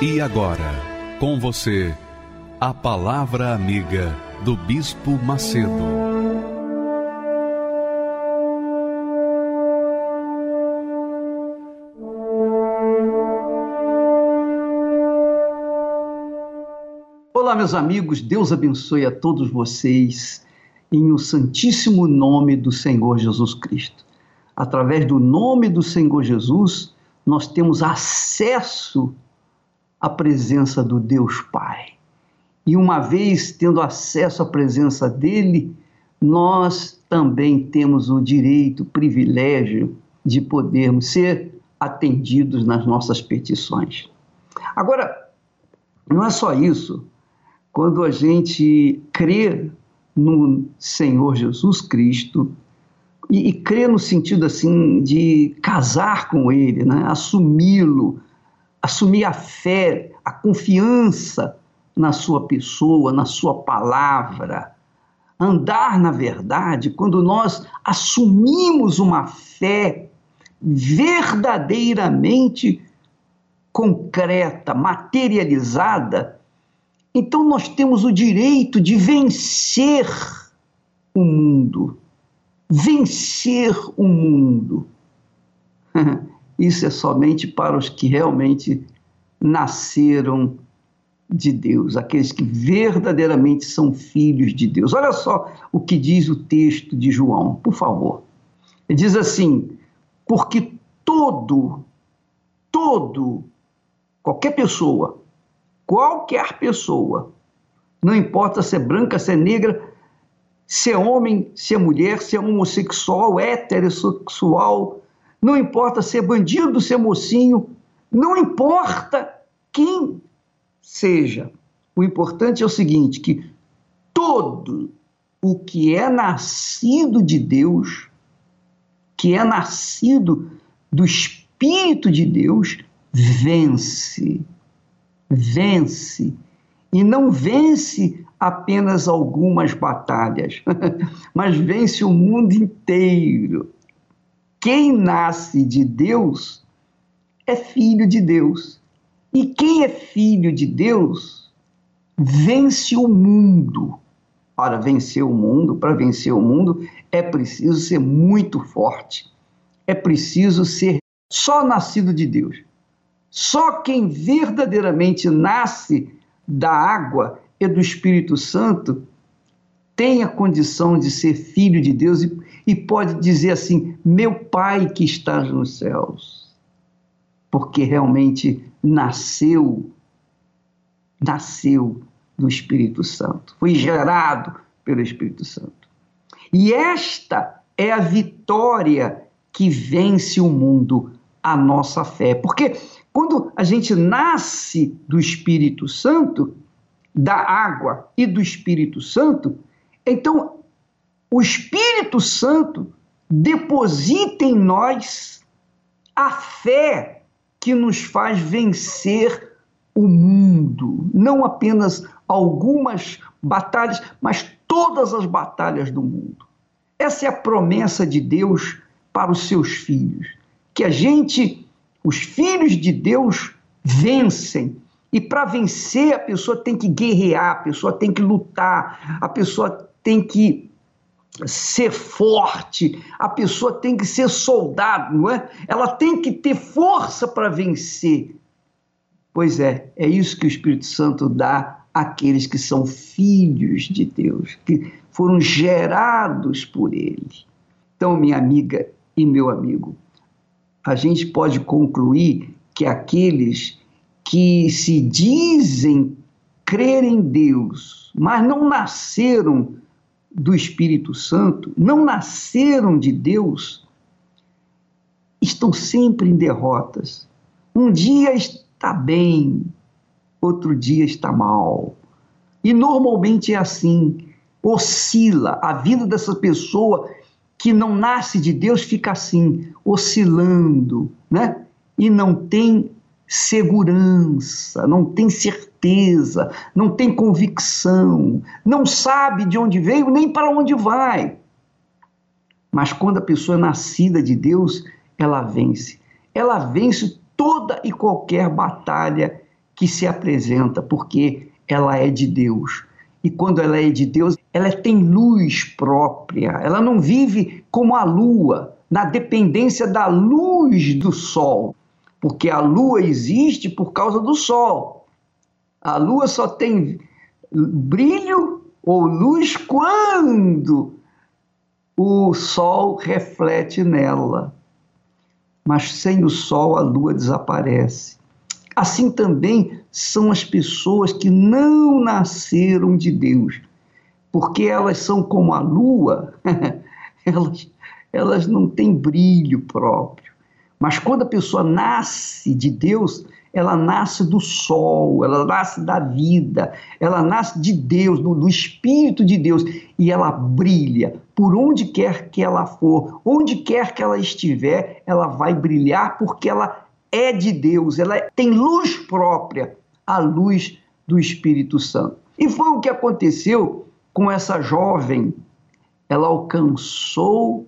E agora, com você, a Palavra Amiga do Bispo Macedo. Olá, meus amigos, Deus abençoe a todos vocês em o santíssimo nome do Senhor Jesus Cristo. Através do nome do Senhor Jesus, nós temos acesso a presença do Deus Pai. E uma vez tendo acesso à presença dele, nós também temos o direito, o privilégio de podermos ser atendidos nas nossas petições. Agora, não é só isso. Quando a gente crê no Senhor Jesus Cristo, e, e crê no sentido assim de casar com Ele, né? assumi-lo, assumir a fé, a confiança na sua pessoa, na sua palavra. Andar na verdade, quando nós assumimos uma fé verdadeiramente concreta, materializada, então nós temos o direito de vencer o mundo. Vencer o mundo. Isso é somente para os que realmente nasceram de Deus, aqueles que verdadeiramente são filhos de Deus. Olha só o que diz o texto de João, por favor. Ele diz assim: porque todo, todo, qualquer pessoa, qualquer pessoa, não importa se é branca, se é negra, se é homem, se é mulher, se é homossexual, heterossexual, não importa se é bandido, se é mocinho, não importa quem seja. O importante é o seguinte: que todo o que é nascido de Deus, que é nascido do Espírito de Deus, vence. Vence. E não vence apenas algumas batalhas, mas vence o mundo inteiro. Quem nasce de Deus é filho de Deus. E quem é filho de Deus vence o mundo. Para vencer o mundo, para vencer o mundo, é preciso ser muito forte. É preciso ser só nascido de Deus. Só quem verdadeiramente nasce da água e do Espírito Santo tem a condição de ser filho de Deus e, e pode dizer assim: Meu Pai que estás nos céus. Porque realmente nasceu, nasceu do Espírito Santo, foi gerado pelo Espírito Santo. E esta é a vitória que vence o mundo, a nossa fé. Porque quando a gente nasce do Espírito Santo, da água e do Espírito Santo, então o Espírito Santo deposita em nós a fé que nos faz vencer o mundo, não apenas algumas batalhas, mas todas as batalhas do mundo. Essa é a promessa de Deus para os seus filhos, que a gente, os filhos de Deus, vencem. E para vencer, a pessoa tem que guerrear, a pessoa tem que lutar, a pessoa tem que ser forte, a pessoa tem que ser soldado, não é? Ela tem que ter força para vencer. Pois é, é isso que o Espírito Santo dá àqueles que são filhos de Deus, que foram gerados por Ele. Então, minha amiga e meu amigo, a gente pode concluir que aqueles que se dizem crer em Deus, mas não nasceram do Espírito Santo, não nasceram de Deus, estão sempre em derrotas. Um dia está bem, outro dia está mal. E normalmente é assim, oscila. A vida dessa pessoa que não nasce de Deus fica assim, oscilando, né? E não tem segurança, não tem certeza, não tem convicção, não sabe de onde veio nem para onde vai. Mas quando a pessoa é nascida de Deus, ela vence. Ela vence toda e qualquer batalha que se apresenta, porque ela é de Deus. E quando ela é de Deus, ela tem luz própria. Ela não vive como a lua, na dependência da luz do sol porque a lua existe por causa do sol. A lua só tem brilho ou luz quando o sol reflete nela. Mas sem o sol a lua desaparece. Assim também são as pessoas que não nasceram de Deus, porque elas são como a lua, elas, elas não têm brilho próprio. Mas quando a pessoa nasce de Deus, ela nasce do sol, ela nasce da vida, ela nasce de Deus, do, do, Espírito de Deus, e ela brilha por onde quer que ela for, onde quer que ela estiver, ela vai brilhar porque ela é de Deus, ela tem luz própria, a luz do Espírito Santo. E foi o que aconteceu com essa jovem. Ela alcançou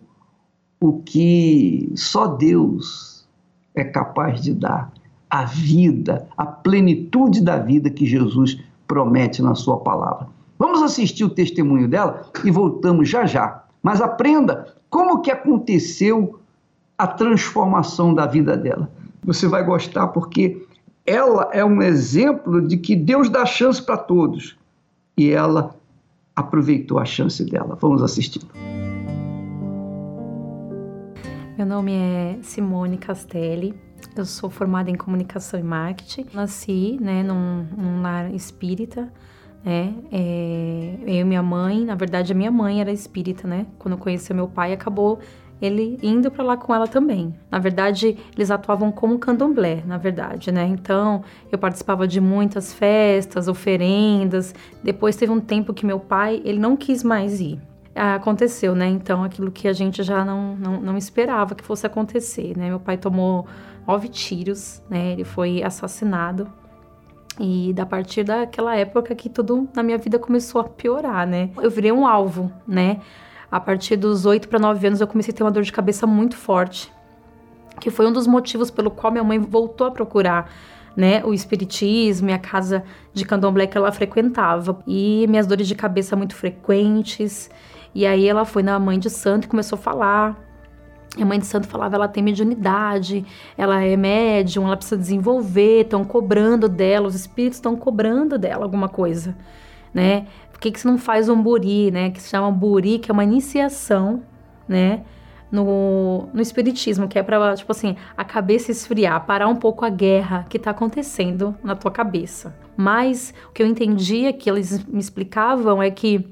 o que só Deus é capaz de dar, a vida, a plenitude da vida que Jesus promete na sua palavra. Vamos assistir o testemunho dela e voltamos já já. Mas aprenda como que aconteceu a transformação da vida dela. Você vai gostar porque ela é um exemplo de que Deus dá chance para todos. E ela aproveitou a chance dela. Vamos assistir. Meu nome é Simone Castelli, eu sou formada em comunicação e marketing. Nasci né, num, num lar espírita, né? É, eu e minha mãe, na verdade a minha mãe era espírita, né? Quando eu conheci meu pai, acabou ele indo para lá com ela também. Na verdade, eles atuavam como candomblé, na verdade, né? Então, eu participava de muitas festas, oferendas. Depois teve um tempo que meu pai, ele não quis mais ir aconteceu, né? Então, aquilo que a gente já não, não, não esperava que fosse acontecer, né? Meu pai tomou nove tiros, né? Ele foi assassinado. E da partir daquela época que tudo na minha vida começou a piorar, né? Eu virei um alvo, né? A partir dos oito para nove anos eu comecei a ter uma dor de cabeça muito forte, que foi um dos motivos pelo qual minha mãe voltou a procurar né, o espiritismo e a casa de candomblé que ela frequentava. E minhas dores de cabeça muito frequentes, e aí ela foi na mãe de santo e começou a falar. A mãe de santo falava, ela tem mediunidade, ela é médium, ela precisa desenvolver, estão cobrando dela, os espíritos estão cobrando dela alguma coisa, né? Por que, que você não faz um buri, né? Que se chama buri, que é uma iniciação, né? No, no espiritismo, que é para tipo assim, a cabeça esfriar, parar um pouco a guerra que tá acontecendo na tua cabeça. Mas o que eu entendia que eles me explicavam é que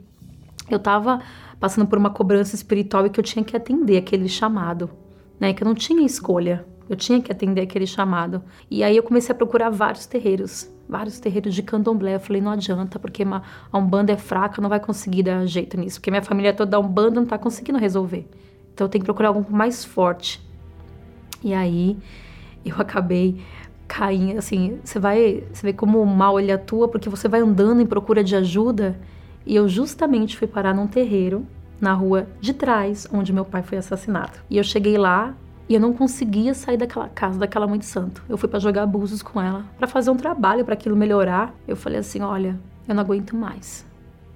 eu tava passando por uma cobrança espiritual e que eu tinha que atender aquele chamado, né? Que eu não tinha escolha. Eu tinha que atender aquele chamado. E aí eu comecei a procurar vários terreiros, vários terreiros de candomblé. Eu falei, não adianta, porque uma, a Umbanda é fraca, não vai conseguir dar jeito nisso. Porque minha família toda da Umbanda não tá conseguindo resolver. Então eu tenho que procurar algo mais forte. E aí eu acabei caindo, assim, você vai, você vê como o mal ele atua, porque você vai andando em procura de ajuda e eu justamente fui parar num terreiro na rua de trás, onde meu pai foi assassinado. E eu cheguei lá e eu não conseguia sair daquela casa, daquela mãe de santo. Eu fui para jogar abusos com ela, para fazer um trabalho para aquilo melhorar. Eu falei assim: olha, eu não aguento mais.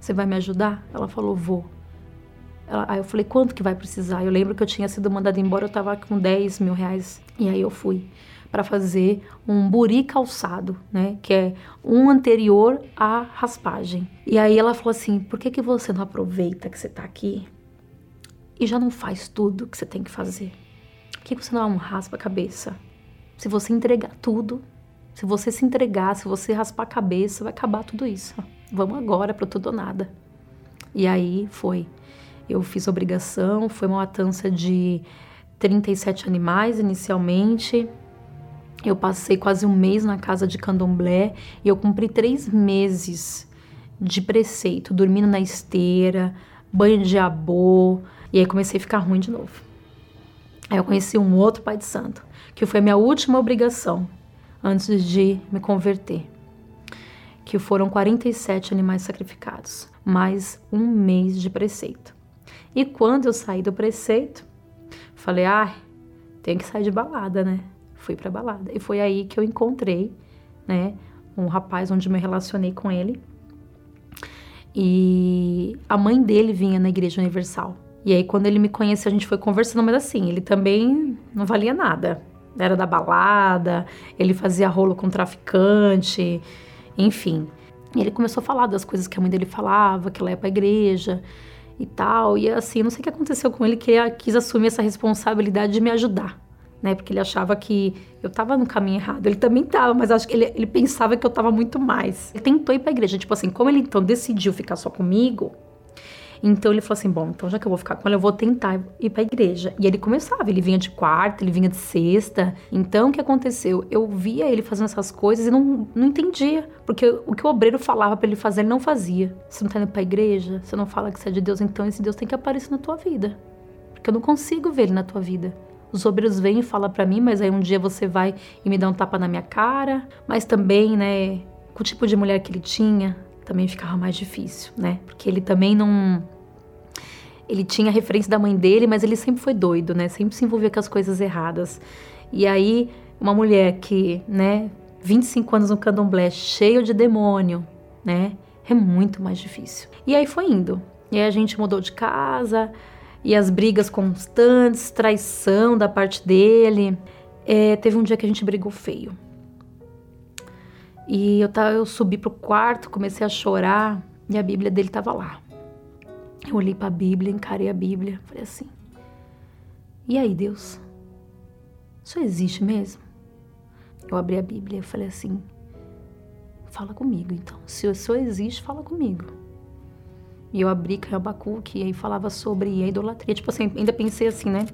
Você vai me ajudar? Ela falou: vou. Aí eu falei: quanto que vai precisar? Eu lembro que eu tinha sido mandada embora, eu tava com 10 mil reais. E aí eu fui para fazer um buri calçado, né? Que é um anterior à raspagem. E aí ela falou assim: por que, que você não aproveita que você tá aqui e já não faz tudo que você tem que fazer? Por que você não raspa a cabeça? Se você entregar tudo, se você se entregar, se você raspar a cabeça, vai acabar tudo isso. Vamos agora pro tudo ou nada. E aí foi. Eu fiz obrigação, foi uma matança de 37 animais inicialmente, Eu passei quase um mês na casa de candomblé e eu cumpri três meses de preceito, dormindo na esteira, banho de abô, e aí comecei a ficar ruim de novo. Aí eu conheci um outro pai de santo, que foi a minha última obrigação antes de me converter, que foram 47 animais sacrificados, mais um mês de preceito. E quando eu saí do preceito, falei, ah, tenho que sair de balada, né? Fui pra balada. E foi aí que eu encontrei, né, um rapaz onde me relacionei com ele. E a mãe dele vinha na Igreja Universal. E aí, quando ele me conheceu, a gente foi conversando, mas assim, ele também não valia nada. Era da balada, ele fazia rolo com traficante, enfim. E ele começou a falar das coisas que a mãe dele falava, que ela ia pra igreja e tal. E assim, não sei o que aconteceu com ele, que ele quis assumir essa responsabilidade de me ajudar, né? Porque ele achava que eu tava no caminho errado. Ele também tava, mas acho que ele, ele pensava que eu tava muito mais. Ele tentou ir pra igreja. Tipo assim, como ele então decidiu ficar só comigo, então ele falou assim: bom, então já que eu vou ficar com ela, eu vou tentar ir pra igreja. E ele começava, ele vinha de quarta, ele vinha de sexta. Então o que aconteceu? Eu via ele fazendo essas coisas e não, não entendia. Porque o que o obreiro falava para ele fazer, ele não fazia. Você não tá indo pra igreja, você não fala que você é de Deus, então esse Deus tem que aparecer na tua vida. Porque eu não consigo ver ele na tua vida. Os obreiros vêm e falam para mim, mas aí um dia você vai e me dá um tapa na minha cara. Mas também, né, com o tipo de mulher que ele tinha, também ficava mais difícil, né? Porque ele também não. Ele tinha referência da mãe dele, mas ele sempre foi doido, né? Sempre se envolvia com as coisas erradas. E aí, uma mulher que, né, 25 anos no candomblé, cheio de demônio, né? É muito mais difícil. E aí foi indo. E aí a gente mudou de casa, e as brigas constantes, traição da parte dele. É, teve um dia que a gente brigou feio. E eu, tava, eu subi pro quarto, comecei a chorar e a Bíblia dele tava lá. Eu olhei para a Bíblia, encarei a Bíblia, falei assim: E aí, Deus? Isso existe mesmo? Eu abri a Bíblia e falei assim: Fala comigo então. Se isso existe, fala comigo. E eu abri com Abacuque e aí falava sobre a idolatria. Tipo assim, ainda pensei assim, né?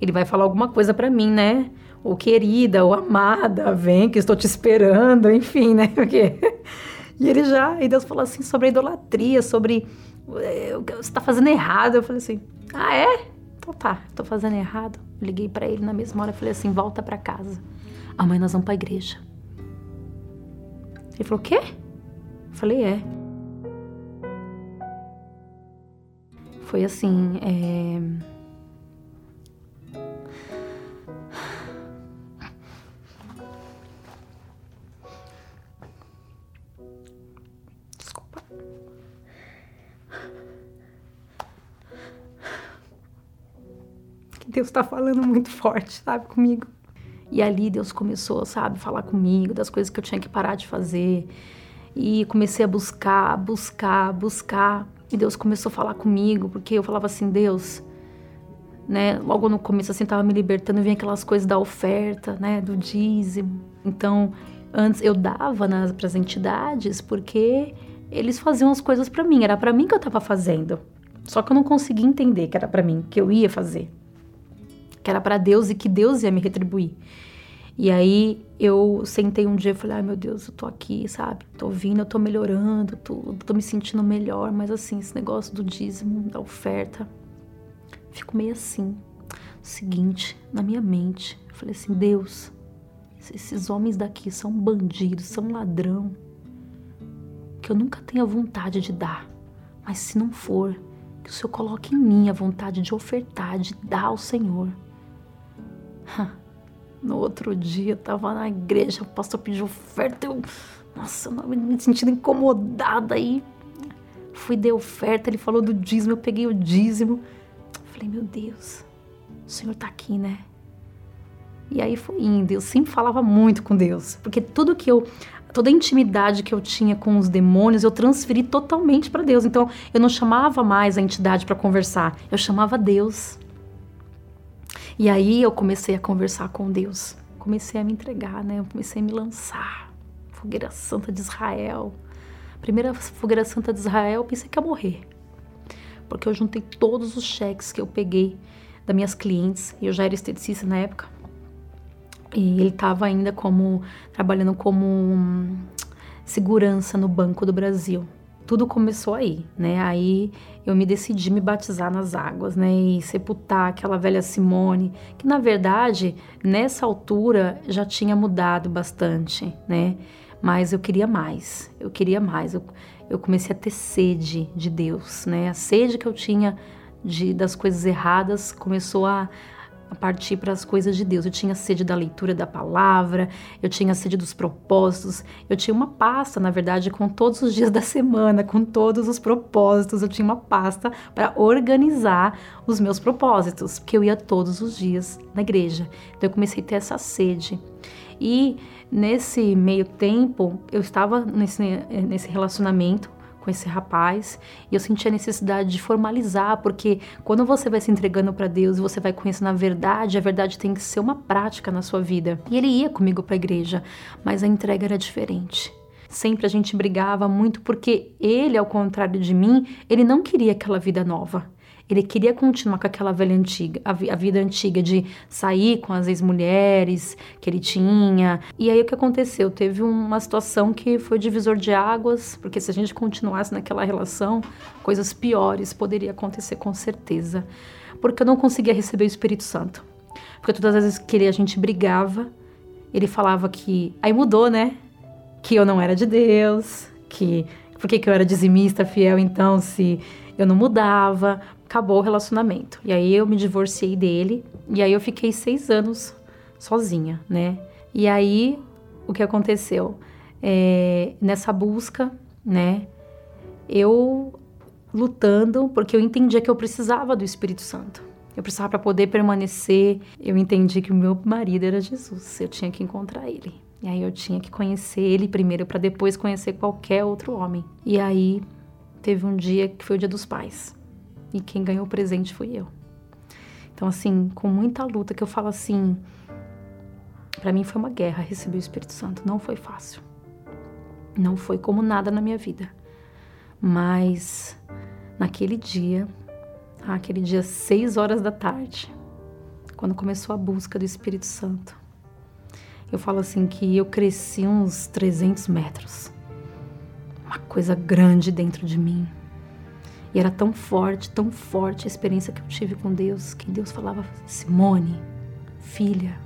Ele vai falar alguma coisa para mim, né? Ou querida, ou amada, vem que estou te esperando, enfim, né? Porque... E ele já, e Deus falou assim sobre a idolatria, sobre é, você está fazendo errado. Eu falei assim, ah é? Então tá, tô fazendo errado. Liguei para ele na mesma hora, falei assim, volta para casa. Amanhã nós vamos para igreja. Ele falou, o quê? Eu falei, é. Foi assim, é Deus está falando muito forte, sabe, comigo. E ali Deus começou, sabe, falar comigo das coisas que eu tinha que parar de fazer. E comecei a buscar, buscar, buscar. E Deus começou a falar comigo, porque eu falava assim, Deus, né? Logo no começo assim tava me libertando, vinha aquelas coisas da oferta, né, do dízimo. Então, antes eu dava nas para as entidades porque eles faziam as coisas para mim, era para mim que eu estava fazendo. Só que eu não conseguia entender que era para mim, que eu ia fazer que era para Deus e que Deus ia me retribuir. E aí eu sentei um dia e falei: ai meu Deus, eu tô aqui, sabe? Tô vindo, eu tô melhorando, tô, tô me sentindo melhor, mas assim, esse negócio do dízimo, da oferta, fico meio assim. Seguinte, na minha mente, eu falei assim: Deus, esses homens daqui são bandidos, são ladrão, que eu nunca tenha vontade de dar, mas se não for, que o Senhor coloque em mim a vontade de ofertar, de dar ao Senhor. No outro dia, eu tava na igreja, o pastor pediu oferta, eu, nossa, eu me sentindo incomodada aí. Fui de oferta, ele falou do dízimo, eu peguei o dízimo. Falei, meu Deus, o Senhor tá aqui, né? E aí foi indo. Eu sempre falava muito com Deus, porque tudo que eu, toda a intimidade que eu tinha com os demônios, eu transferi totalmente para Deus. Então, eu não chamava mais a entidade para conversar, eu chamava Deus. E aí eu comecei a conversar com Deus, comecei a me entregar, né? Eu comecei a me lançar. Fogueira Santa de Israel. Primeira Fogueira Santa de Israel, eu pensei que ia morrer. Porque eu juntei todos os cheques que eu peguei das minhas clientes, e eu já era esteticista na época. E ele estava ainda como trabalhando como hum, segurança no Banco do Brasil. Tudo começou aí, né? Aí eu me decidi me batizar nas águas, né? E sepultar aquela velha Simone, que na verdade, nessa altura já tinha mudado bastante, né? Mas eu queria mais, eu queria mais. Eu, eu comecei a ter sede de Deus, né? A sede que eu tinha de, das coisas erradas começou a, partir para as coisas de Deus. Eu tinha sede da leitura da palavra, eu tinha sede dos propósitos, eu tinha uma pasta, na verdade, com todos os dias da semana, com todos os propósitos. Eu tinha uma pasta para organizar os meus propósitos, porque eu ia todos os dias na igreja. Então eu comecei a ter essa sede. E nesse meio tempo, eu estava nesse, nesse relacionamento com esse rapaz e eu senti a necessidade de formalizar, porque quando você vai se entregando para Deus e você vai conhecendo a verdade, a verdade tem que ser uma prática na sua vida. E ele ia comigo para a igreja, mas a entrega era diferente. Sempre a gente brigava muito porque ele, ao contrário de mim, ele não queria aquela vida nova. Ele queria continuar com aquela velha antiga, a, a vida antiga de sair com as ex-mulheres que ele tinha. E aí o que aconteceu? Teve uma situação que foi divisor de águas, porque se a gente continuasse naquela relação, coisas piores poderiam acontecer com certeza. Porque eu não conseguia receber o Espírito Santo. Porque todas as vezes que ele, a gente brigava, ele falava que. Aí mudou, né? Que eu não era de Deus, que. Por que, que eu era dizimista, fiel, então, se eu não mudava? Acabou o relacionamento. E aí eu me divorciei dele e aí eu fiquei seis anos sozinha, né? E aí o que aconteceu? É, nessa busca, né? Eu lutando porque eu entendia que eu precisava do Espírito Santo. Eu precisava para poder permanecer. Eu entendi que o meu marido era Jesus. Eu tinha que encontrar ele. E aí eu tinha que conhecer ele primeiro para depois conhecer qualquer outro homem. E aí teve um dia que foi o dia dos pais e quem ganhou o presente fui eu. Então, assim, com muita luta, que eu falo assim, para mim foi uma guerra receber o Espírito Santo, não foi fácil. Não foi como nada na minha vida. Mas naquele dia, aquele dia, seis horas da tarde, quando começou a busca do Espírito Santo, eu falo assim que eu cresci uns 300 metros. Uma coisa grande dentro de mim e era tão forte, tão forte a experiência que eu tive com Deus, que Deus falava: Simone, filha,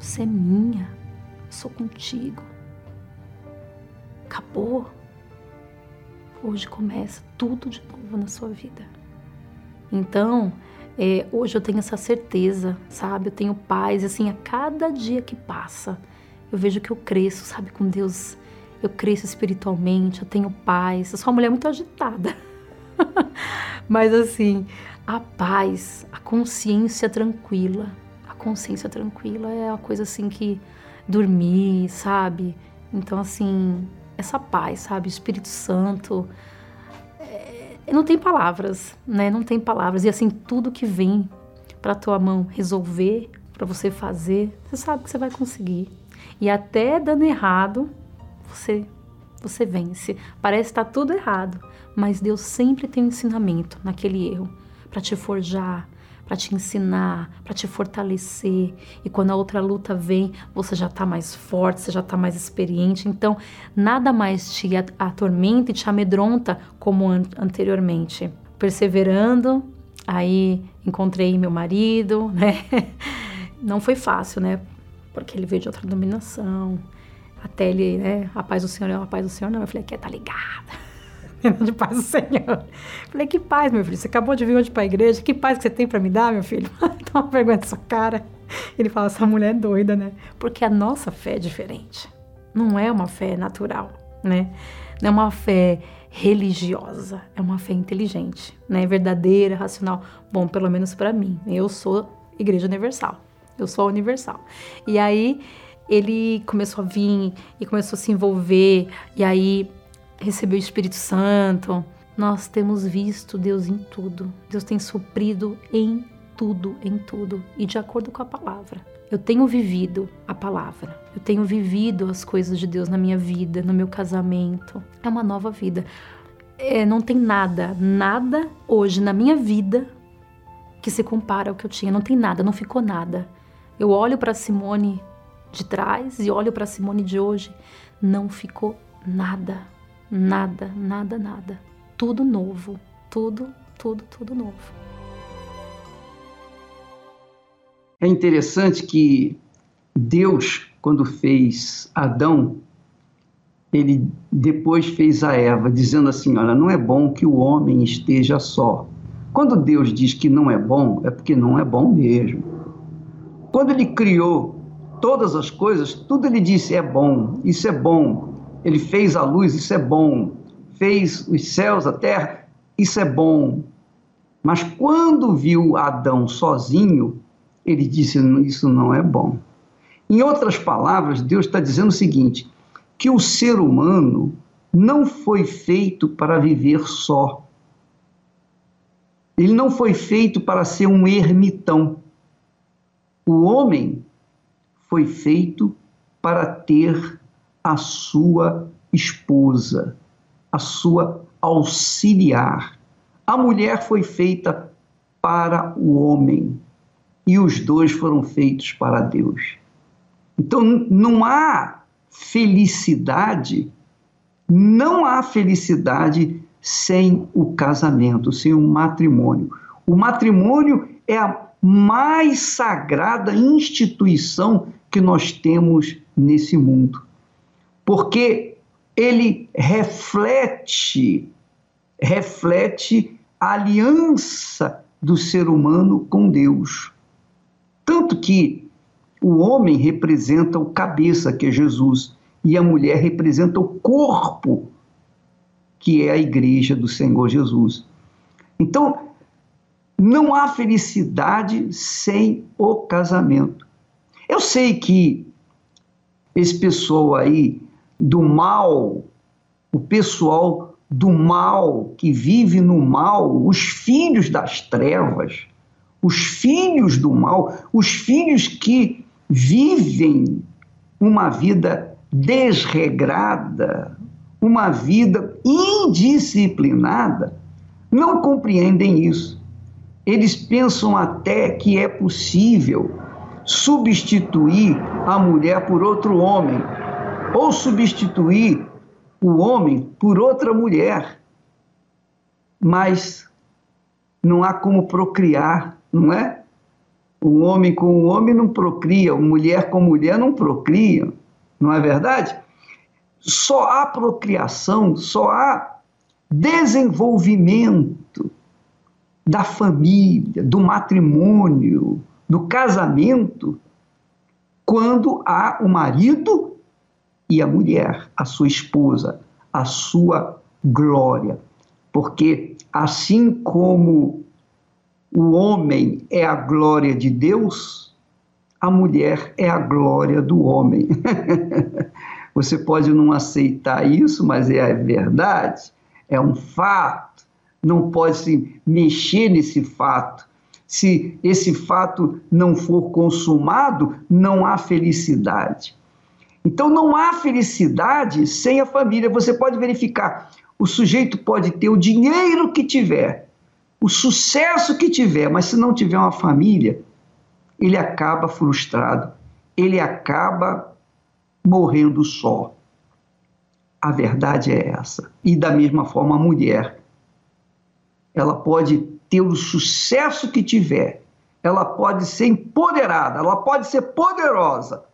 você é minha, eu sou contigo. Acabou. Hoje começa tudo de novo na sua vida. Então, é, hoje eu tenho essa certeza, sabe? Eu tenho paz, assim, a cada dia que passa, eu vejo que eu cresço, sabe, com Deus. Eu cresço espiritualmente, eu tenho paz. Eu sou uma mulher muito agitada. Mas assim, a paz, a consciência tranquila. A consciência tranquila é uma coisa assim que dormir, sabe? Então, assim, essa paz, sabe? O Espírito Santo. É, não tem palavras, né? Não tem palavras. E assim, tudo que vem para tua mão resolver, para você fazer, você sabe que você vai conseguir. E até dando errado, você você vence. Parece estar tá tudo errado, mas Deus sempre tem um ensinamento naquele erro para te forjar, para te ensinar, para te fortalecer. E quando a outra luta vem, você já está mais forte, você já está mais experiente. Então, nada mais te atormenta e te amedronta como an anteriormente. Perseverando, aí encontrei meu marido, né? Não foi fácil, né? Porque ele veio de outra dominação. Até ele, né? A paz do Senhor é a paz do Senhor, não. Eu falei, aqui tá ligada de paz do Senhor. Falei, que paz, meu filho? Você acabou de vir hoje para a igreja, que paz que você tem para me dar, meu filho? Toma vergonha dessa cara. Ele fala, essa mulher é doida, né? Porque a nossa fé é diferente. Não é uma fé natural, né? Não é uma fé religiosa, é uma fé inteligente, né? Verdadeira, racional. Bom, pelo menos para mim. Eu sou Igreja Universal. Eu sou Universal. E aí ele começou a vir e começou a se envolver. E aí recebeu o Espírito Santo. Nós temos visto Deus em tudo. Deus tem suprido em tudo, em tudo e de acordo com a palavra. Eu tenho vivido a palavra. Eu tenho vivido as coisas de Deus na minha vida, no meu casamento. É uma nova vida. É, não tem nada, nada hoje na minha vida que se compara ao que eu tinha. Não tem nada, não ficou nada. Eu olho para Simone de trás e olho para Simone de hoje, não ficou nada, nada, nada, nada. Tudo novo, tudo, tudo, tudo novo. É interessante que Deus, quando fez Adão, ele depois fez a Eva, dizendo assim: Olha, não é bom que o homem esteja só. Quando Deus diz que não é bom, é porque não é bom mesmo. Quando ele criou todas as coisas, tudo ele disse: é bom, isso é bom. Ele fez a luz, isso é bom. Fez os céus, a terra, isso é bom. Mas quando viu Adão sozinho, ele disse: Isso não é bom. Em outras palavras, Deus está dizendo o seguinte: que o ser humano não foi feito para viver só. Ele não foi feito para ser um ermitão. O homem foi feito para ter a sua esposa, a sua auxiliar. A mulher foi feita para o homem e os dois foram feitos para Deus. Então não há felicidade, não há felicidade sem o casamento, sem o matrimônio. O matrimônio é a mais sagrada instituição que nós temos nesse mundo. Porque ele reflete reflete a aliança do ser humano com Deus. Tanto que o homem representa o cabeça, que é Jesus, e a mulher representa o corpo, que é a igreja do Senhor Jesus. Então, não há felicidade sem o casamento. Eu sei que esse pessoal aí do mal, o pessoal do mal que vive no mal, os filhos das trevas, os filhos do mal, os filhos que vivem uma vida desregrada, uma vida indisciplinada, não compreendem isso. Eles pensam até que é possível substituir a mulher por outro homem, ou substituir o homem por outra mulher. Mas não há como procriar não é? O homem com o homem não procria, mulher com mulher não procria, não é verdade? Só há procriação, só há desenvolvimento da família, do matrimônio, do casamento, quando há o marido e a mulher, a sua esposa, a sua glória. Porque assim como o homem é a glória de Deus, a mulher é a glória do homem. Você pode não aceitar isso, mas é verdade, é um fato. Não pode se mexer nesse fato. Se esse fato não for consumado, não há felicidade. Então não há felicidade sem a família. Você pode verificar. O sujeito pode ter o dinheiro que tiver, o sucesso que tiver, mas se não tiver uma família, ele acaba frustrado, ele acaba morrendo só. A verdade é essa. E da mesma forma a mulher, ela pode ter o sucesso que tiver, ela pode ser empoderada, ela pode ser poderosa,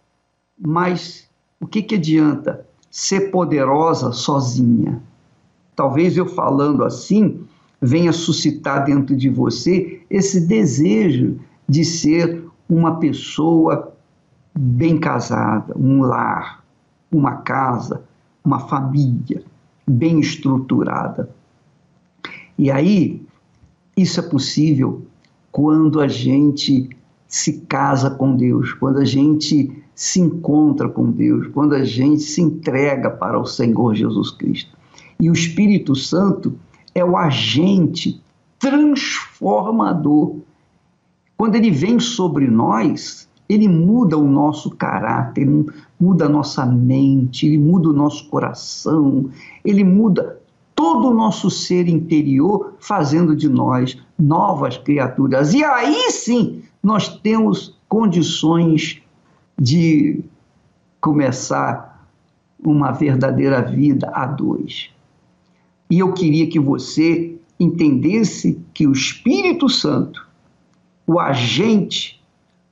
mas o que, que adianta ser poderosa sozinha? Talvez eu falando assim, venha suscitar dentro de você esse desejo de ser uma pessoa bem casada, um lar, uma casa, uma família bem estruturada. E aí, isso é possível quando a gente se casa com Deus, quando a gente se encontra com Deus, quando a gente se entrega para o Senhor Jesus Cristo. E o Espírito Santo é o agente transformador. Quando ele vem sobre nós, ele muda o nosso caráter, muda a nossa mente, ele muda o nosso coração, ele muda todo o nosso ser interior, fazendo de nós novas criaturas. E aí sim nós temos condições de começar uma verdadeira vida a dois. E eu queria que você entendesse que o Espírito Santo, o agente,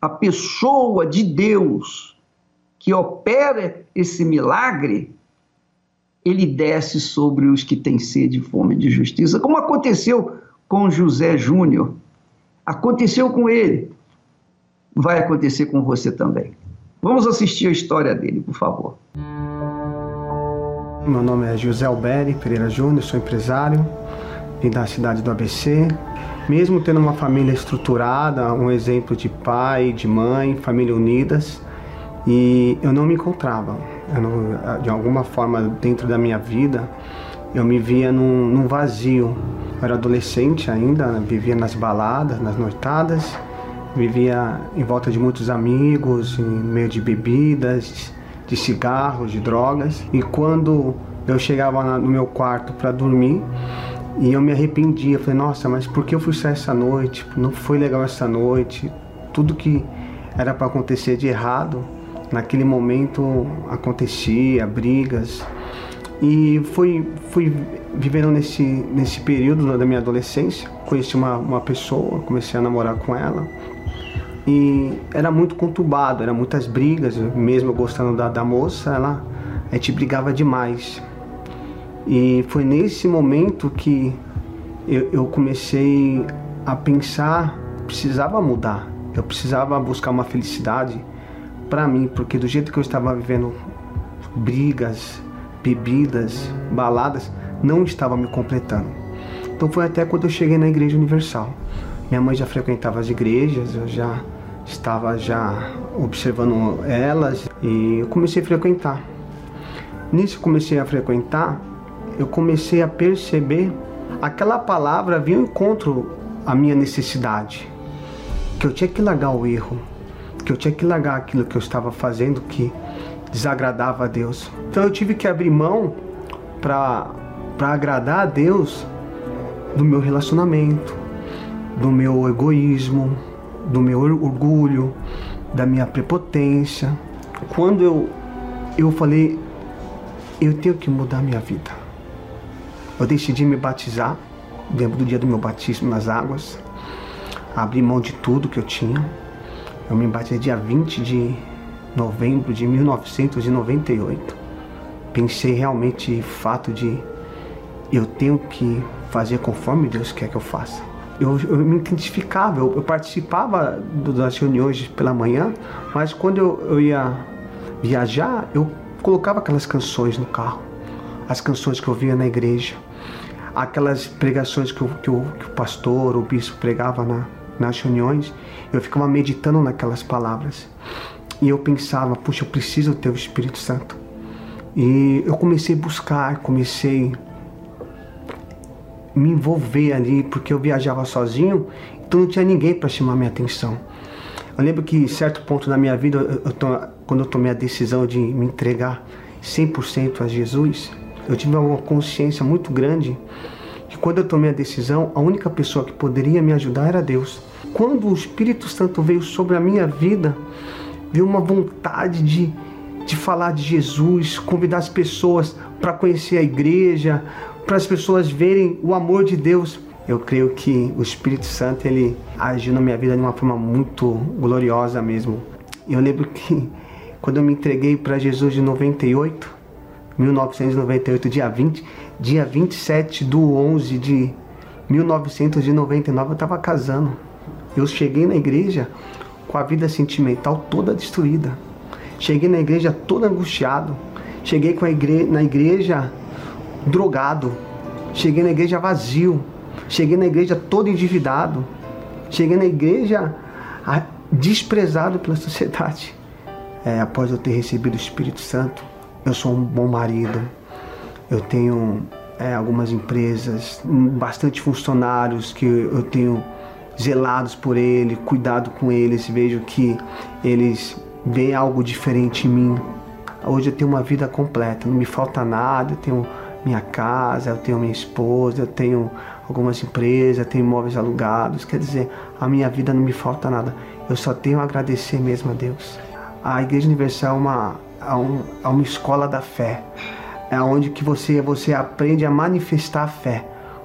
a pessoa de Deus que opera esse milagre, ele desce sobre os que têm sede e fome de justiça, como aconteceu com José Júnior. Aconteceu com ele. Vai acontecer com você também. Vamos assistir a história dele, por favor. Meu nome é José Alberi Pereira Júnior, sou empresário, vim da cidade do ABC. Mesmo tendo uma família estruturada, um exemplo de pai, de mãe, família unidas, e eu não me encontrava. Não, de alguma forma, dentro da minha vida, eu me via num, num vazio. Eu era adolescente ainda, vivia nas baladas, nas noitadas, vivia em volta de muitos amigos, em meio de bebidas, de cigarros, de drogas. E quando eu chegava no meu quarto para dormir, e eu me arrependia, falei, nossa, mas por que eu fui sair essa noite? Não foi legal essa noite. Tudo que era para acontecer de errado, naquele momento acontecia, brigas. E fui, fui vivendo nesse, nesse período da minha adolescência. Conheci uma, uma pessoa, comecei a namorar com ela. E era muito conturbado, eram muitas brigas, mesmo gostando da, da moça, ela, a gente brigava demais. E foi nesse momento que eu, eu comecei a pensar, precisava mudar, eu precisava buscar uma felicidade para mim, porque do jeito que eu estava vivendo brigas, bebidas, baladas, não estava me completando. Então foi até quando eu cheguei na Igreja Universal. Minha mãe já frequentava as igrejas, eu já estava já observando elas e eu comecei a frequentar. Nisso comecei a frequentar, eu comecei a perceber aquela palavra vinha ao encontro à minha necessidade, que eu tinha que largar o erro, que eu tinha que largar aquilo que eu estava fazendo que desagradava a Deus. Então eu tive que abrir mão para agradar a Deus do meu relacionamento, do meu egoísmo, do meu orgulho, da minha prepotência. Quando eu, eu falei, eu tenho que mudar minha vida. Eu decidi me batizar, lembro do dia do meu batismo nas águas, abri mão de tudo que eu tinha. Eu me batizei dia 20 de novembro de 1998. Pensei realmente fato de eu tenho que fazer conforme Deus quer que eu faça. Eu, eu me identificava, eu, eu participava das reuniões pela manhã, mas quando eu, eu ia viajar, eu colocava aquelas canções no carro, as canções que eu via na igreja, aquelas pregações que, que, o, que o pastor, o bispo pregava na, nas reuniões, eu ficava meditando naquelas palavras. E eu pensava, puxa, eu preciso ter o Espírito Santo. E eu comecei a buscar, comecei me envolver ali, porque eu viajava sozinho, então não tinha ninguém para chamar minha atenção. Eu lembro que em certo ponto da minha vida, eu, eu, quando eu tomei a decisão de me entregar 100% a Jesus, eu tive uma consciência muito grande que quando eu tomei a decisão, a única pessoa que poderia me ajudar era Deus. Quando o Espírito Santo veio sobre a minha vida, veio uma vontade de, de falar de Jesus, convidar as pessoas para conhecer a igreja, para as pessoas verem o amor de Deus. Eu creio que o Espírito Santo ele agiu na minha vida de uma forma muito gloriosa mesmo. Eu lembro que quando eu me entreguei para Jesus de 98, 1998, dia 20, dia 27 do 11 de 1999, eu estava casando. Eu cheguei na igreja com a vida sentimental toda destruída. Cheguei na igreja todo angustiado. Cheguei com a igre na igreja drogado. Cheguei na igreja vazio. Cheguei na igreja todo endividado. Cheguei na igreja ah, desprezado pela sociedade. É, após eu ter recebido o Espírito Santo, eu sou um bom marido. Eu tenho é, algumas empresas, bastante funcionários que eu tenho zelados por ele, cuidado com eles, vejo que eles veem algo diferente em mim. Hoje eu tenho uma vida completa, não me falta nada, eu tenho minha casa, eu tenho minha esposa, eu tenho algumas empresas, tenho imóveis alugados. Quer dizer, a minha vida não me falta nada. Eu só tenho a agradecer mesmo a Deus. A Igreja Universal é uma, a, um, a uma escola da fé. É onde que você, você aprende a manifestar a fé.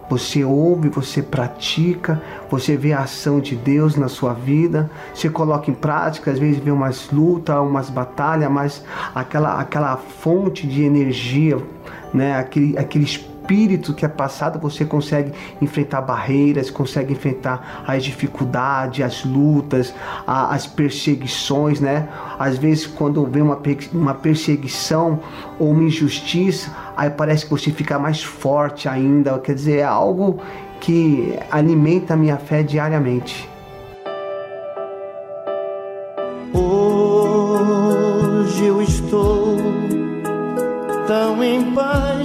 Você ouve, você pratica, você vê a ação de Deus na sua vida, você coloca em prática, às vezes vê umas lutas, umas batalhas, mas aquela, aquela fonte de energia, né? aquele, aquele espírito espírito que é passado, você consegue enfrentar barreiras, consegue enfrentar as dificuldades, as lutas, as perseguições, né? Às vezes, quando vem uma, uma perseguição ou uma injustiça, aí parece que você fica mais forte ainda. Quer dizer, é algo que alimenta a minha fé diariamente. Hoje eu estou tão em paz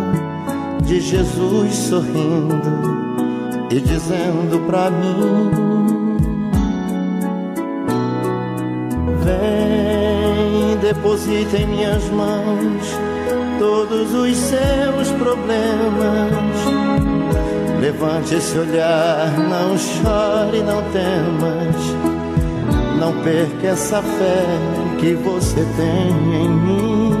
de Jesus sorrindo e dizendo pra mim: Vem, deposita em minhas mãos todos os seus problemas. Levante esse olhar, não chore, não temas. Não perca essa fé que você tem em mim.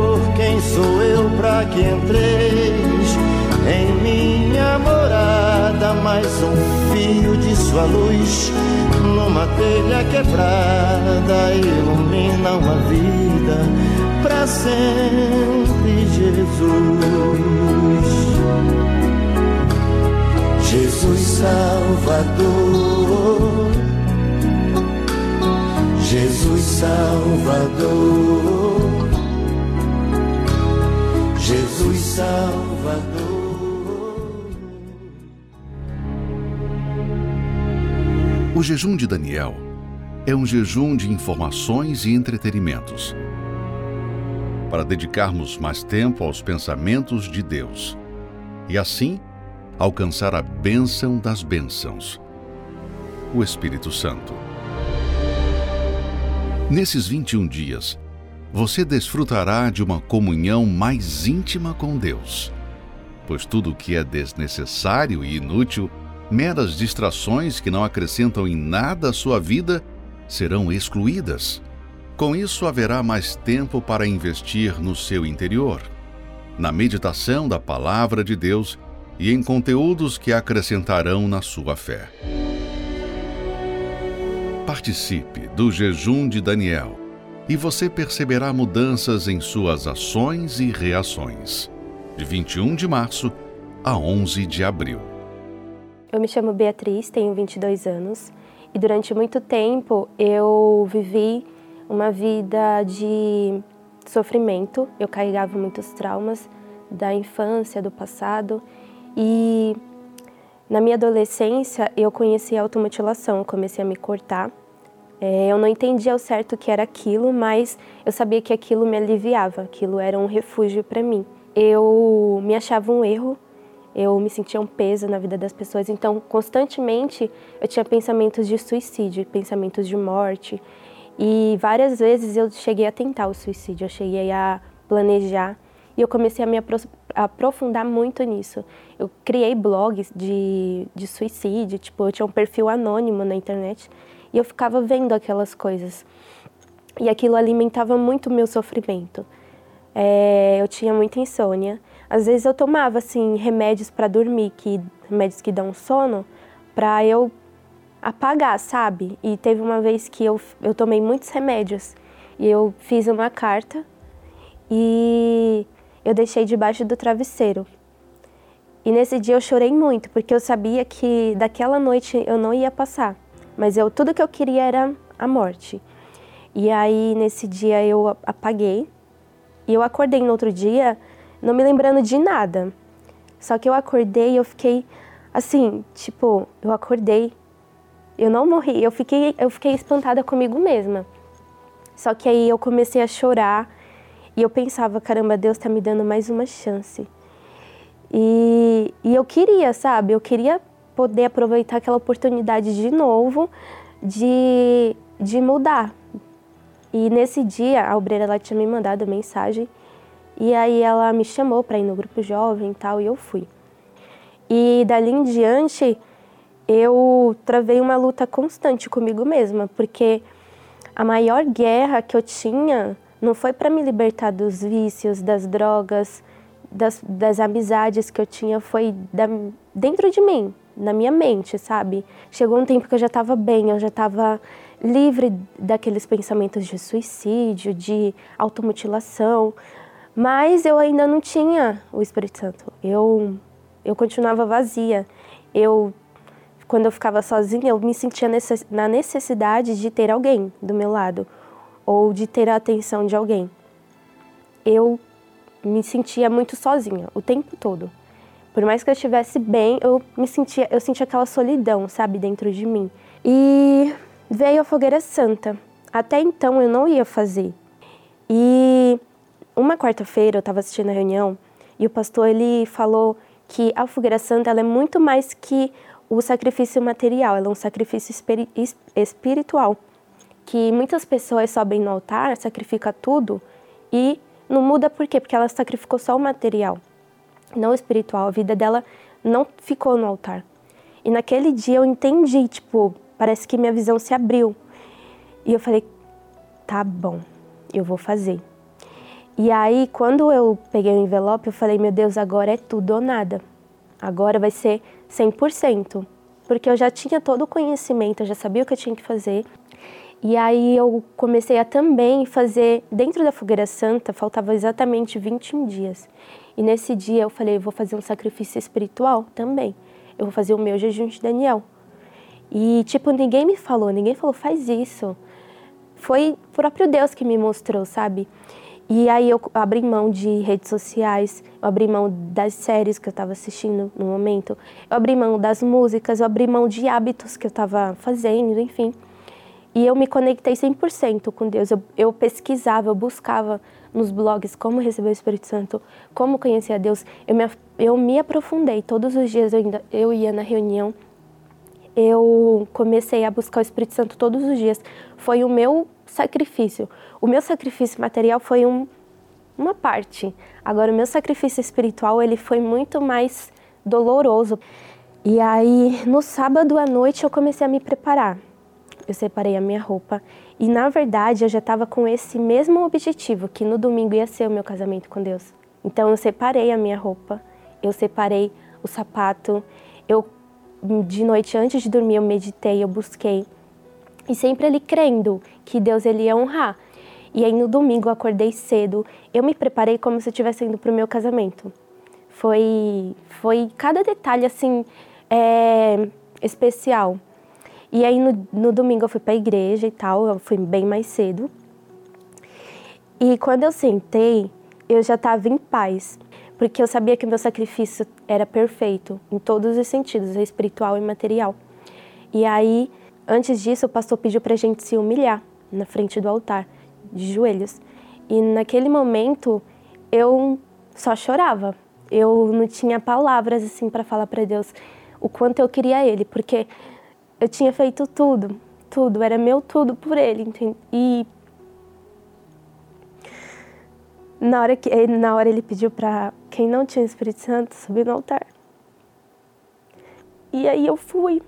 sou eu para que entreis em minha morada? Mais um fio de sua luz numa telha quebrada ilumina uma vida para sempre, Jesus. Jesus Salvador. Jesus Salvador. O jejum de Daniel é um jejum de informações e entretenimentos. Para dedicarmos mais tempo aos pensamentos de Deus e assim alcançar a bênção das bênçãos, o Espírito Santo. Nesses 21 dias, você desfrutará de uma comunhão mais íntima com Deus, pois tudo o que é desnecessário e inútil meras distrações que não acrescentam em nada à sua vida serão excluídas. Com isso, haverá mais tempo para investir no seu interior, na meditação da Palavra de Deus e em conteúdos que acrescentarão na sua fé. Participe do jejum de Daniel e você perceberá mudanças em suas ações e reações. De 21 de março a 11 de abril. Eu me chamo Beatriz, tenho 22 anos e durante muito tempo eu vivi uma vida de sofrimento. Eu carregava muitos traumas da infância, do passado e na minha adolescência eu conheci a automutilação, comecei a me cortar. É, eu não entendia ao certo o que era aquilo, mas eu sabia que aquilo me aliviava, aquilo era um refúgio para mim. Eu me achava um erro eu me sentia um peso na vida das pessoas. Então, constantemente eu tinha pensamentos de suicídio, pensamentos de morte. E várias vezes eu cheguei a tentar o suicídio, eu cheguei a planejar e eu comecei a me aprofundar muito nisso. Eu criei blogs de, de suicídio, tipo, eu tinha um perfil anônimo na internet e eu ficava vendo aquelas coisas. E aquilo alimentava muito o meu sofrimento. É, eu tinha muita insônia às vezes eu tomava assim remédios para dormir, que remédios que dão sono, para eu apagar, sabe? E teve uma vez que eu, eu tomei muitos remédios e eu fiz uma carta e eu deixei debaixo do travesseiro. E nesse dia eu chorei muito, porque eu sabia que daquela noite eu não ia passar, mas eu tudo que eu queria era a morte. E aí nesse dia eu apaguei e eu acordei no outro dia não me lembrando de nada. Só que eu acordei e eu fiquei assim, tipo, eu acordei, eu não morri, eu fiquei, eu fiquei espantada comigo mesma. Só que aí eu comecei a chorar e eu pensava, caramba, Deus está me dando mais uma chance. E, e eu queria, sabe, eu queria poder aproveitar aquela oportunidade de novo de, de mudar. E nesse dia, a obreira ela tinha me mandado mensagem e aí ela me chamou para ir no grupo jovem e tal, e eu fui. E dali em diante, eu travei uma luta constante comigo mesma, porque a maior guerra que eu tinha não foi para me libertar dos vícios, das drogas, das, das amizades que eu tinha, foi da, dentro de mim, na minha mente, sabe? Chegou um tempo que eu já estava bem, eu já estava livre daqueles pensamentos de suicídio, de automutilação, mas eu ainda não tinha o Espírito Santo. Eu, eu continuava vazia. Eu, quando eu ficava sozinha, eu me sentia necess, na necessidade de ter alguém do meu lado ou de ter a atenção de alguém. Eu me sentia muito sozinha o tempo todo. Por mais que eu estivesse bem, eu me sentia, eu sentia aquela solidão, sabe, dentro de mim. E veio a fogueira santa. Até então eu não ia fazer. E uma quarta-feira eu estava assistindo a reunião e o pastor ele falou que a fogueira santa ela é muito mais que o sacrifício material, ela é um sacrifício espiritual. Que muitas pessoas sobem no altar, sacrificam tudo e não muda por quê? Porque ela sacrificou só o material, não espiritual. A vida dela não ficou no altar. E naquele dia eu entendi, tipo, parece que minha visão se abriu. E eu falei, tá bom, eu vou fazer. E aí, quando eu peguei o envelope, eu falei: meu Deus, agora é tudo ou nada. Agora vai ser 100%. Porque eu já tinha todo o conhecimento, eu já sabia o que eu tinha que fazer. E aí eu comecei a também fazer, dentro da Fogueira Santa, faltava exatamente 21 dias. E nesse dia eu falei, eu vou fazer um sacrifício espiritual também. Eu vou fazer o meu jejum de Daniel. E, tipo, ninguém me falou, ninguém falou, faz isso. Foi o próprio Deus que me mostrou, sabe? E aí eu abri mão de redes sociais, eu abri mão das séries que eu estava assistindo no momento, eu abri mão das músicas, eu abri mão de hábitos que eu estava fazendo, enfim. E eu me conectei 100% com Deus. Eu, eu pesquisava, eu buscava nos blogs como receber o Espírito Santo, como conhecer a Deus. Eu me, eu me aprofundei. Todos os dias eu, ainda, eu ia na reunião, eu comecei a buscar o Espírito Santo todos os dias. Foi o meu sacrifício. O meu sacrifício material foi um, uma parte. Agora, o meu sacrifício espiritual ele foi muito mais doloroso. E aí, no sábado à noite, eu comecei a me preparar. Eu separei a minha roupa e, na verdade, eu já estava com esse mesmo objetivo, que no domingo ia ser o meu casamento com Deus. Então, eu separei a minha roupa, eu separei o sapato, eu de noite antes de dormir eu meditei, eu busquei e sempre ali crendo que Deus ele ia honrar. E aí no domingo eu acordei cedo, eu me preparei como se eu estivesse indo para o meu casamento. Foi, foi cada detalhe assim é, especial. E aí no, no domingo eu fui para a igreja e tal, eu fui bem mais cedo. E quando eu sentei, eu já estava em paz porque eu sabia que o meu sacrifício era perfeito em todos os sentidos, espiritual e material. E aí, antes disso, o pastor pediu para a gente se humilhar na frente do altar, de joelhos. E naquele momento, eu só chorava. Eu não tinha palavras assim para falar para Deus o quanto eu queria Ele, porque eu tinha feito tudo, tudo, era meu tudo por Ele. Entende? E na hora que na hora ele pediu para quem não tinha Espírito Santo subir no altar. E aí eu fui.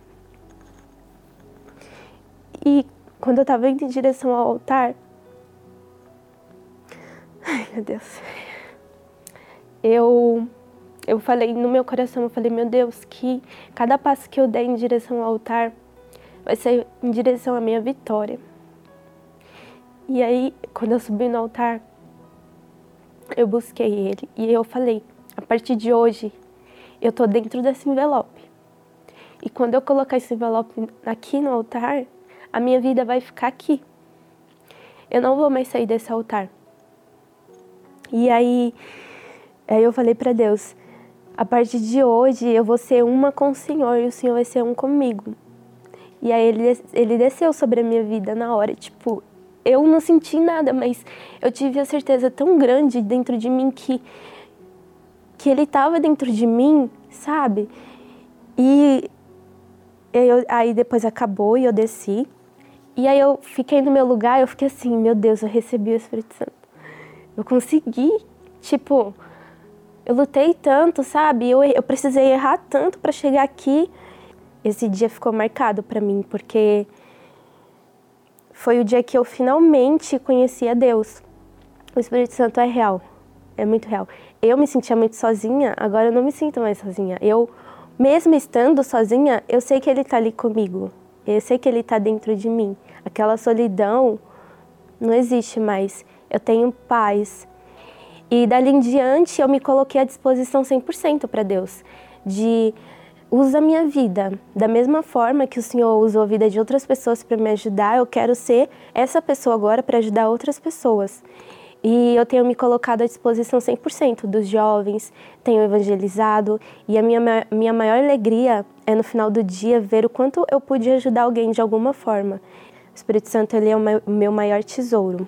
E quando eu estava indo em direção ao altar, ai meu Deus, eu eu falei no meu coração, eu falei meu Deus que cada passo que eu der em direção ao altar vai ser em direção à minha vitória. E aí quando eu subi no altar eu busquei ele e eu falei: a partir de hoje, eu tô dentro desse envelope. E quando eu colocar esse envelope aqui no altar, a minha vida vai ficar aqui. Eu não vou mais sair desse altar. E aí, aí eu falei para Deus: a partir de hoje eu vou ser uma com o Senhor e o Senhor vai ser um comigo. E aí ele, ele desceu sobre a minha vida na hora, tipo, eu não senti nada, mas eu tive a certeza tão grande dentro de mim que que ele estava dentro de mim, sabe? E eu, aí depois acabou e eu desci. E aí eu fiquei no meu lugar, eu fiquei assim, meu Deus, eu recebi o Espírito Santo. Eu consegui, tipo, eu lutei tanto, sabe? Eu, eu precisei errar tanto para chegar aqui. Esse dia ficou marcado para mim, porque foi o dia que eu finalmente conheci a Deus. O Espírito Santo é real, é muito real. Eu me sentia muito sozinha, agora eu não me sinto mais sozinha. Eu, mesmo estando sozinha, eu sei que Ele está ali comigo. Eu sei que Ele está dentro de mim. Aquela solidão não existe mais. Eu tenho paz. E dali em diante eu me coloquei à disposição 100% para Deus. De usa a minha vida. Da mesma forma que o Senhor usou a vida de outras pessoas para me ajudar, eu quero ser essa pessoa agora para ajudar outras pessoas. E eu tenho me colocado à disposição 100% dos jovens, tenho evangelizado e a minha, minha maior alegria é no final do dia ver o quanto eu pude ajudar alguém de alguma forma. O Espírito Santo ele é o meu maior tesouro.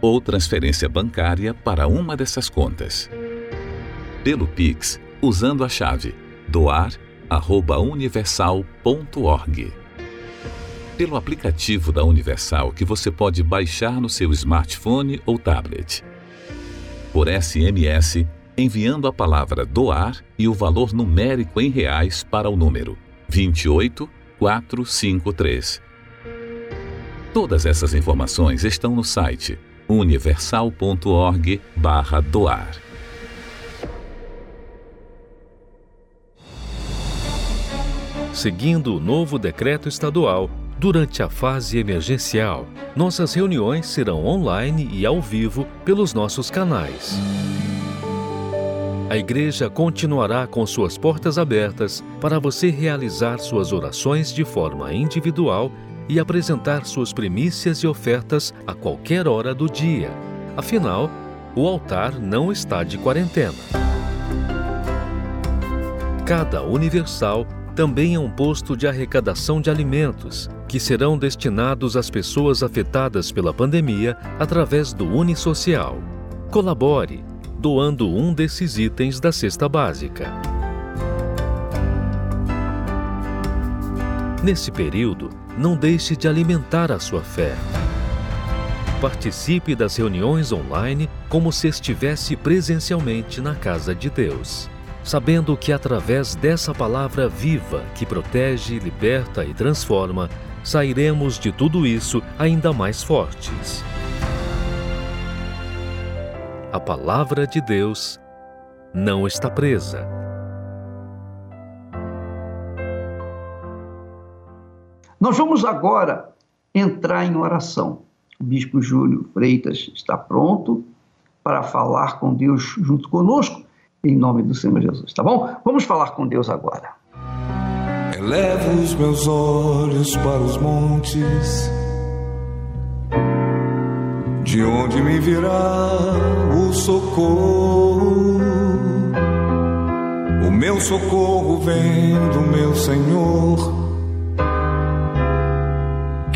ou transferência bancária para uma dessas contas. Pelo Pix, usando a chave doar@universal.org. Pelo aplicativo da Universal que você pode baixar no seu smartphone ou tablet. Por SMS, enviando a palavra doar e o valor numérico em reais para o número 28453. Todas essas informações estão no site universal.org/doar. Seguindo o novo decreto estadual, durante a fase emergencial, nossas reuniões serão online e ao vivo pelos nossos canais. A igreja continuará com suas portas abertas para você realizar suas orações de forma individual e apresentar suas primícias e ofertas a qualquer hora do dia. Afinal, o altar não está de quarentena. Cada Universal também é um posto de arrecadação de alimentos, que serão destinados às pessoas afetadas pela pandemia através do Unisocial. Colabore, doando um desses itens da cesta básica. Nesse período, não deixe de alimentar a sua fé. Participe das reuniões online como se estivesse presencialmente na casa de Deus, sabendo que através dessa palavra viva que protege, liberta e transforma, sairemos de tudo isso ainda mais fortes. A palavra de Deus não está presa Nós vamos agora entrar em oração. O bispo Júlio Freitas está pronto para falar com Deus junto conosco, em nome do Senhor Jesus, tá bom? Vamos falar com Deus agora. Elevo os meus olhos para os montes, de onde me virá o socorro. O meu socorro vem do meu Senhor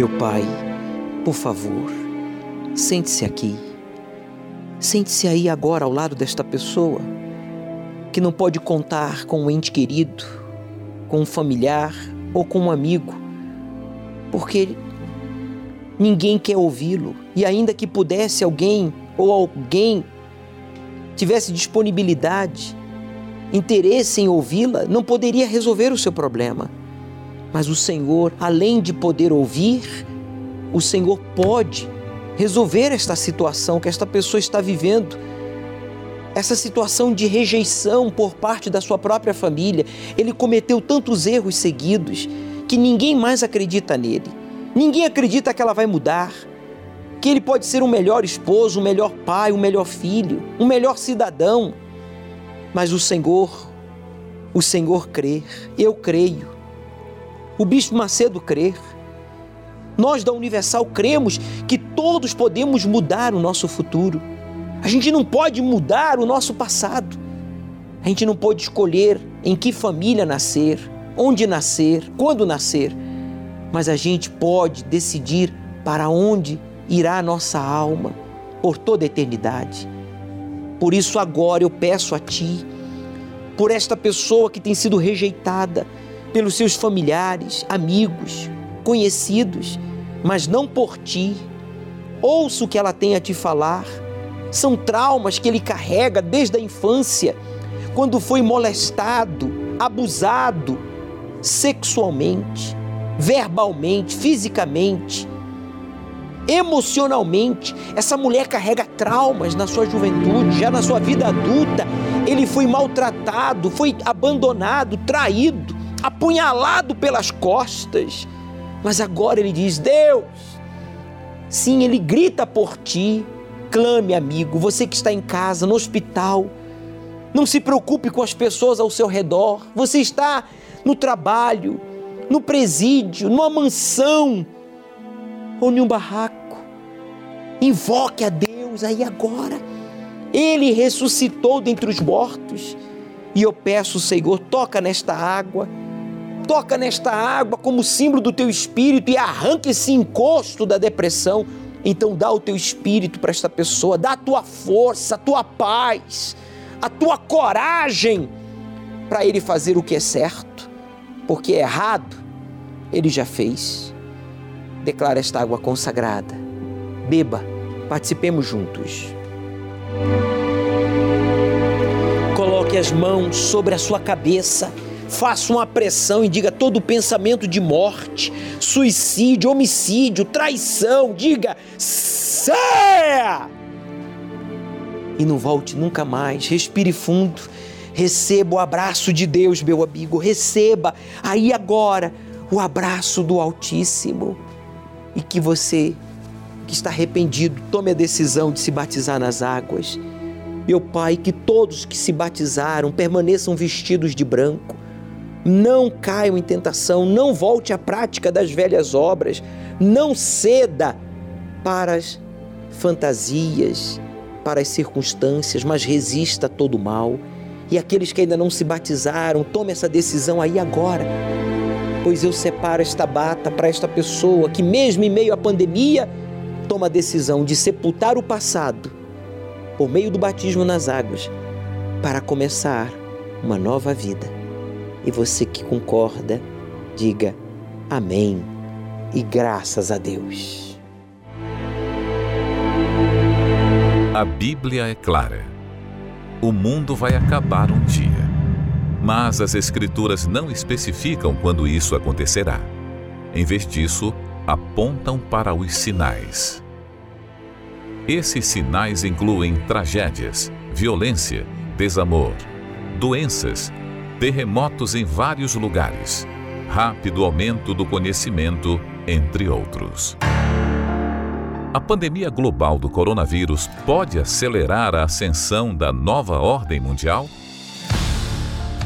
Meu pai, por favor, sente-se aqui. Sente-se aí agora ao lado desta pessoa que não pode contar com um ente querido, com um familiar ou com um amigo, porque ninguém quer ouvi-lo e ainda que pudesse alguém ou alguém tivesse disponibilidade, interesse em ouvi-la, não poderia resolver o seu problema. Mas o Senhor, além de poder ouvir, o Senhor pode resolver esta situação que esta pessoa está vivendo. Essa situação de rejeição por parte da sua própria família. Ele cometeu tantos erros seguidos que ninguém mais acredita nele. Ninguém acredita que ela vai mudar, que ele pode ser um melhor esposo, um melhor pai, um melhor filho, um melhor cidadão. Mas o Senhor, o Senhor crê, eu creio. O Bispo Macedo crê. Nós da Universal cremos que todos podemos mudar o nosso futuro. A gente não pode mudar o nosso passado. A gente não pode escolher em que família nascer, onde nascer, quando nascer. Mas a gente pode decidir para onde irá a nossa alma por toda a eternidade. Por isso, agora eu peço a Ti, por esta pessoa que tem sido rejeitada pelos seus familiares, amigos, conhecidos, mas não por Ti. Ouça o que ela tem a te falar. São traumas que ele carrega desde a infância, quando foi molestado, abusado sexualmente, verbalmente, fisicamente emocionalmente. Essa mulher carrega traumas na sua juventude, já na sua vida adulta. Ele foi maltratado, foi abandonado, traído, apunhalado pelas costas. Mas agora ele diz: Deus, sim, ele grita por ti. Clame, amigo, você que está em casa, no hospital. Não se preocupe com as pessoas ao seu redor. Você está no trabalho, no presídio, numa mansão ou em um barraco. Invoque a Deus aí agora. Ele ressuscitou dentre os mortos. E eu peço, Senhor, toca nesta água. Toca nesta água como símbolo do teu espírito e arranque esse encosto da depressão. Então dá o teu espírito para esta pessoa, dá a tua força, a tua paz, a tua coragem para ele fazer o que é certo, porque errado ele já fez. Declara esta água consagrada. Beba, participemos juntos. Coloque as mãos sobre a sua cabeça, faça uma pressão e diga todo pensamento de morte, suicídio, homicídio, traição, diga saia! E não volte nunca mais. Respire fundo. Receba o abraço de Deus, meu amigo. Receba aí agora o abraço do Altíssimo e que você que está arrependido, tome a decisão de se batizar nas águas. Meu Pai, que todos que se batizaram permaneçam vestidos de branco. Não caiam em tentação, não volte à prática das velhas obras, não ceda para as fantasias, para as circunstâncias, mas resista a todo mal. E aqueles que ainda não se batizaram, tome essa decisão aí agora pois eu separo esta bata para esta pessoa que, mesmo em meio à pandemia, toma a decisão de sepultar o passado por meio do batismo nas águas para começar uma nova vida. E você que concorda, diga amém e graças a Deus. A Bíblia é clara. O mundo vai acabar um dia mas as Escrituras não especificam quando isso acontecerá. Em vez disso, apontam para os sinais. Esses sinais incluem tragédias, violência, desamor, doenças, terremotos em vários lugares, rápido aumento do conhecimento, entre outros. A pandemia global do coronavírus pode acelerar a ascensão da nova ordem mundial?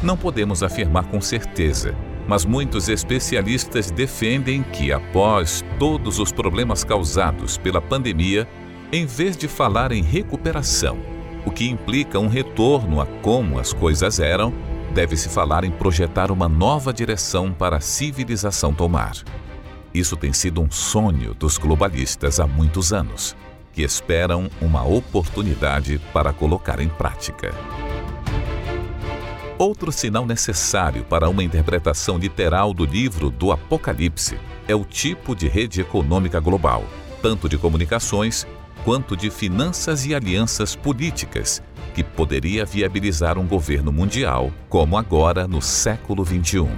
não podemos afirmar com certeza, Mas muitos especialistas defendem que, após todos os problemas causados pela pandemia, em vez de falar em recuperação, o que implica um retorno a como as coisas eram, deve-se falar em projetar uma nova direção para a civilização tomar. Isso tem sido um sonho dos globalistas há muitos anos, que esperam uma oportunidade para colocar em prática. Outro sinal necessário para uma interpretação literal do livro do Apocalipse é o tipo de rede econômica global, tanto de comunicações quanto de finanças e alianças políticas, que poderia viabilizar um governo mundial, como agora no século XXI.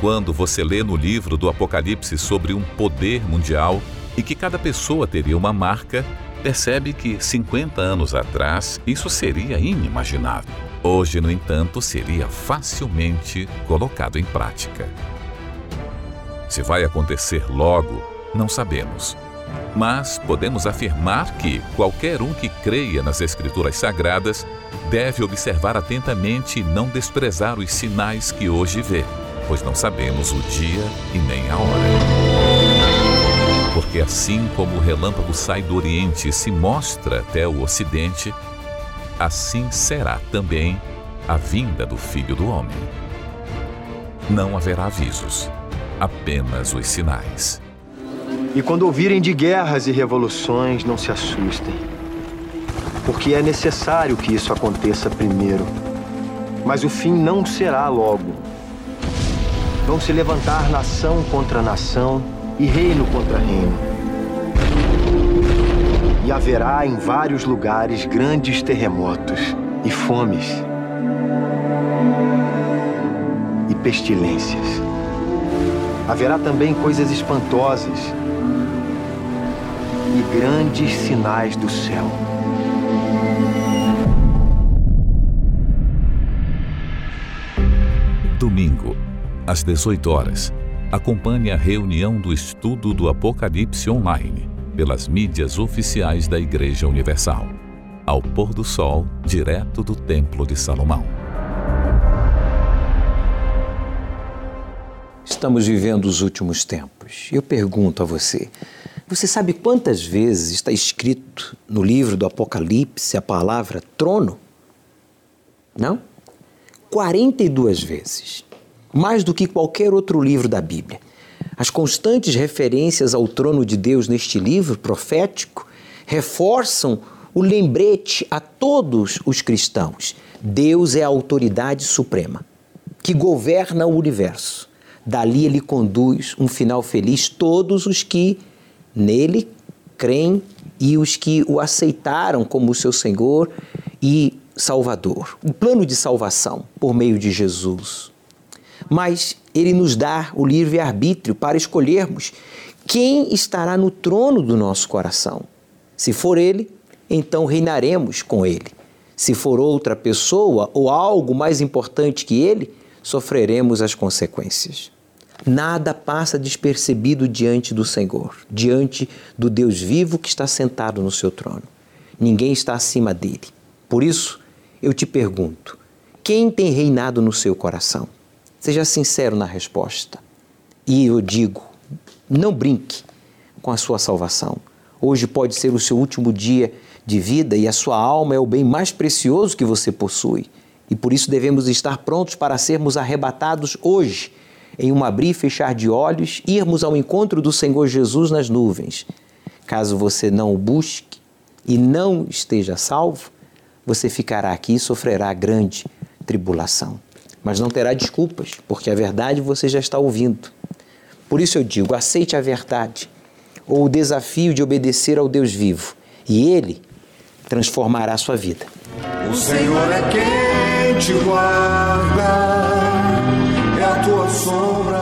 Quando você lê no livro do Apocalipse sobre um poder mundial e que cada pessoa teria uma marca, percebe que 50 anos atrás isso seria inimaginável. Hoje, no entanto, seria facilmente colocado em prática. Se vai acontecer logo, não sabemos mas podemos afirmar que qualquer um que creia nas Escrituras Sagradas deve observar atentamente e não desprezar os sinais que hoje vê, pois não sabemos o dia e nem a hora. Porque assim como o relâmpago sai do Oriente e se mostra até o Ocidente, assim será também a vinda do Filho do Homem. Não haverá avisos, apenas os sinais. E quando ouvirem de guerras e revoluções, não se assustem. Porque é necessário que isso aconteça primeiro. Mas o fim não será logo. Vão se levantar nação contra nação e reino contra reino. E haverá em vários lugares grandes terremotos e fomes e pestilências. Haverá também coisas espantosas e grandes sinais do céu. Domingo, às 18 horas, acompanhe a reunião do estudo do Apocalipse online pelas mídias oficiais da Igreja Universal. Ao pôr do sol, direto do Templo de Salomão. Estamos vivendo os últimos tempos. Eu pergunto a você: você sabe quantas vezes está escrito no livro do Apocalipse a palavra trono? Não? 42 vezes. Mais do que qualquer outro livro da Bíblia. As constantes referências ao trono de Deus neste livro profético reforçam o lembrete a todos os cristãos. Deus é a autoridade suprema que governa o universo. Dali ele conduz um final feliz todos os que nele creem e os que o aceitaram como seu Senhor e Salvador. O plano de salvação por meio de Jesus. Mas ele nos dá o livre-arbítrio para escolhermos quem estará no trono do nosso coração. Se for ele, então reinaremos com ele. Se for outra pessoa ou algo mais importante que ele, sofreremos as consequências. Nada passa despercebido diante do Senhor, diante do Deus vivo que está sentado no seu trono. Ninguém está acima dele. Por isso, eu te pergunto: quem tem reinado no seu coração? Seja sincero na resposta. E eu digo: não brinque com a sua salvação. Hoje pode ser o seu último dia de vida e a sua alma é o bem mais precioso que você possui. E por isso devemos estar prontos para sermos arrebatados hoje em um abrir e fechar de olhos, irmos ao encontro do Senhor Jesus nas nuvens. Caso você não o busque e não esteja salvo, você ficará aqui e sofrerá grande tribulação. Mas não terá desculpas, porque a verdade você já está ouvindo. Por isso eu digo: aceite a verdade ou o desafio de obedecer ao Deus vivo, e Ele transformará a sua vida. O Senhor é quem te guarda sombra